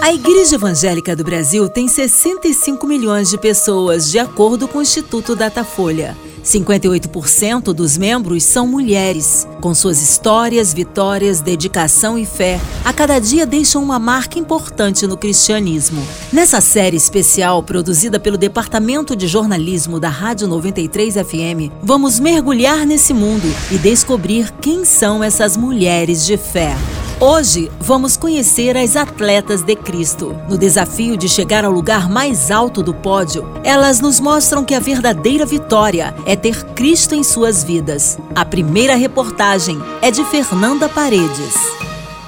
A Igreja Evangélica do Brasil tem 65 milhões de pessoas, de acordo com o Instituto Datafolha. 58% dos membros são mulheres. Com suas histórias, vitórias, dedicação e fé, a cada dia deixam uma marca importante no cristianismo. Nessa série especial, produzida pelo Departamento de Jornalismo da Rádio 93 FM, vamos mergulhar nesse mundo e descobrir quem são essas mulheres de fé. Hoje vamos conhecer as atletas de Cristo. No desafio de chegar ao lugar mais alto do pódio, elas nos mostram que a verdadeira vitória é ter Cristo em suas vidas. A primeira reportagem é de Fernanda Paredes.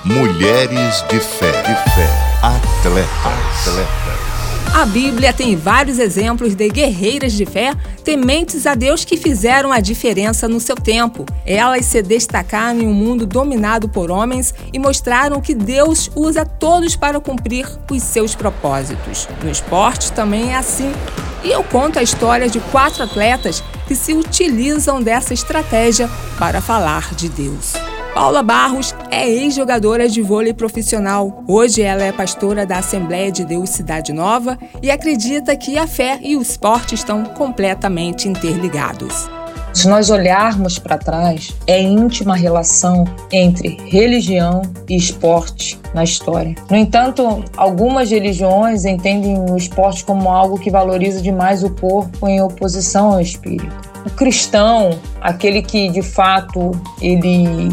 Mulheres de fé, de fé, atletas. atletas. A Bíblia tem vários exemplos de guerreiras de fé, tementes a Deus que fizeram a diferença no seu tempo. Elas se destacaram em um mundo dominado por homens e mostraram que Deus usa todos para cumprir os seus propósitos. No esporte também é assim. E eu conto a história de quatro atletas que se utilizam dessa estratégia para falar de Deus. Paula Barros é ex-jogadora de vôlei profissional. Hoje ela é pastora da Assembleia de Deus Cidade Nova e acredita que a fé e o esporte estão completamente interligados. Se nós olharmos para trás, é íntima relação entre religião e esporte na história. No entanto, algumas religiões entendem o esporte como algo que valoriza demais o corpo em oposição ao espírito. O cristão, aquele que de fato ele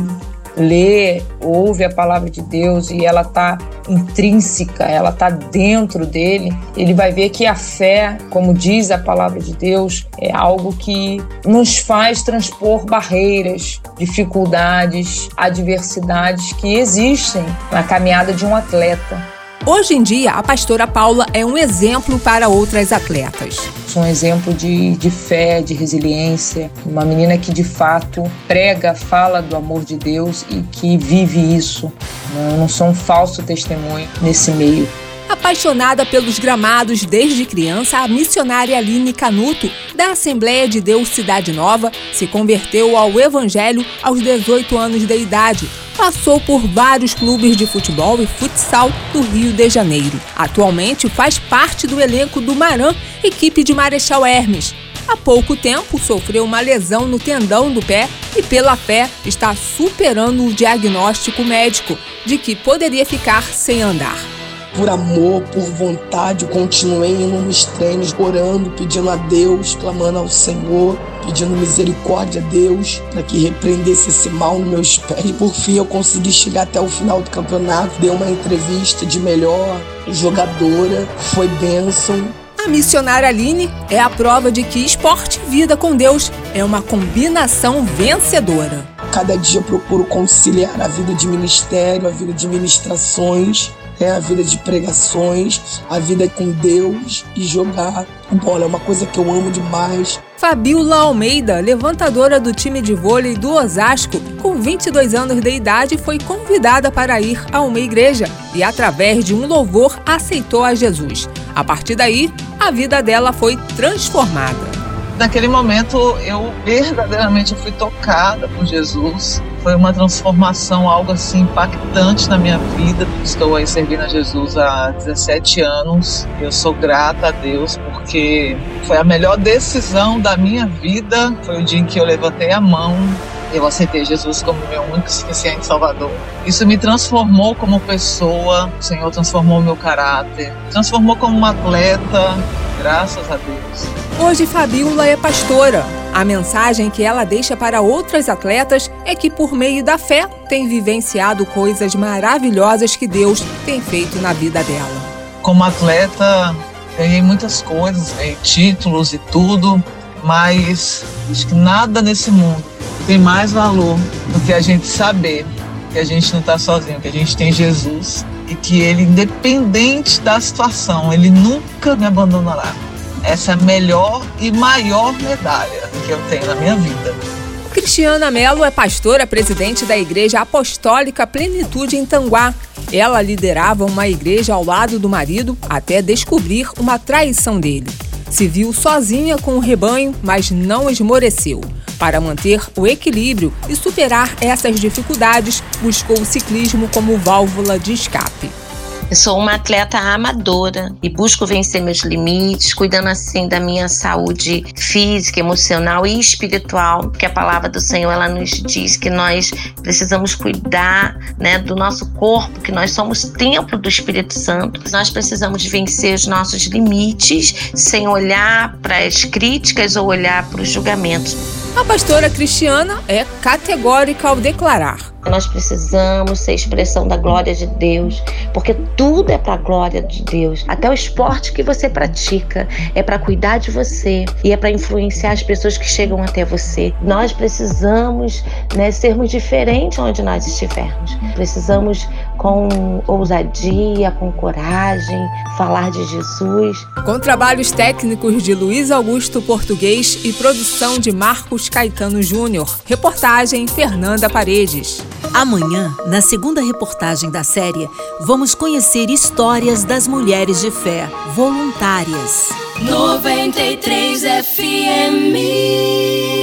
lê, ouve a palavra de Deus e ela está intrínseca, ela está dentro dele, ele vai ver que a fé, como diz a palavra de Deus, é algo que nos faz transpor barreiras, dificuldades, adversidades que existem na caminhada de um atleta. Hoje em dia, a pastora Paula é um exemplo para outras atletas. Sou um exemplo de, de fé, de resiliência, uma menina que de fato prega, fala do amor de Deus e que vive isso. Eu não sou um falso testemunho nesse meio. Apaixonada pelos gramados desde criança, a missionária Aline Canuto, da Assembleia de Deus Cidade Nova, se converteu ao Evangelho aos 18 anos de idade passou por vários clubes de futebol e futsal do Rio de Janeiro. Atualmente faz parte do elenco do Maran, equipe de Marechal Hermes. Há pouco tempo sofreu uma lesão no tendão do pé e, pela fé, está superando o diagnóstico médico de que poderia ficar sem andar por amor, por vontade, continuei indo nos treinos, orando, pedindo a Deus, clamando ao Senhor, pedindo misericórdia a Deus para que repreendesse esse mal nos meus pés. E por fim eu consegui chegar até o final do campeonato, dei uma entrevista de melhor jogadora, foi bênção. A missionária Aline é a prova de que esporte e vida com Deus é uma combinação vencedora. Cada dia procuro conciliar a vida de ministério, a vida de ministrações é a vida de pregações, a vida com Deus e jogar bola. É uma coisa que eu amo demais. Fabiola Almeida, levantadora do time de vôlei do Osasco, com 22 anos de idade, foi convidada para ir a uma igreja e, através de um louvor, aceitou a Jesus. A partir daí, a vida dela foi transformada. Naquele momento, eu verdadeiramente fui tocada por Jesus foi uma transformação, algo assim impactante na minha vida. Estou aí servindo a Jesus há 17 anos. Eu sou grata a Deus porque foi a melhor decisão da minha vida. Foi o dia em que eu levantei a mão eu aceitei Jesus como meu único e suficiente Salvador. Isso me transformou como pessoa, o Senhor transformou meu caráter, transformou como uma atleta, graças a Deus. Hoje Fabiola é pastora. A mensagem que ela deixa para outras atletas é que, por meio da fé, tem vivenciado coisas maravilhosas que Deus tem feito na vida dela. Como atleta, ganhei muitas coisas, ganhei títulos e tudo, mas acho que nada nesse mundo tem mais valor do que a gente saber que a gente não está sozinho, que a gente tem Jesus e que Ele, independente da situação, Ele nunca me abandonará. Essa é a melhor e maior medalha que eu tenho na minha vida. Cristiana Mello é pastora presidente da Igreja Apostólica Plenitude em Tanguá. Ela liderava uma igreja ao lado do marido até descobrir uma traição dele. Se viu sozinha com o rebanho, mas não esmoreceu. Para manter o equilíbrio e superar essas dificuldades, buscou o ciclismo como válvula de escape. Eu sou uma atleta amadora e busco vencer meus limites, cuidando assim da minha saúde física, emocional e espiritual, porque a palavra do Senhor ela nos diz que nós precisamos cuidar, né, do nosso corpo, que nós somos templo do Espírito Santo. Nós precisamos vencer os nossos limites sem olhar para as críticas ou olhar para os julgamentos. A pastora Cristiana é categórica ao declarar nós precisamos ser expressão da glória de Deus, porque tudo é para a glória de Deus. Até o esporte que você pratica é para cuidar de você e é para influenciar as pessoas que chegam até você. Nós precisamos né, sermos diferentes onde nós estivermos. Precisamos com ousadia, com coragem, falar de Jesus. Com trabalhos técnicos de Luiz Augusto Português e produção de Marcos Caetano Júnior. Reportagem Fernanda Paredes. Amanhã, na segunda reportagem da série, vamos conhecer histórias das mulheres de fé voluntárias. 93 FM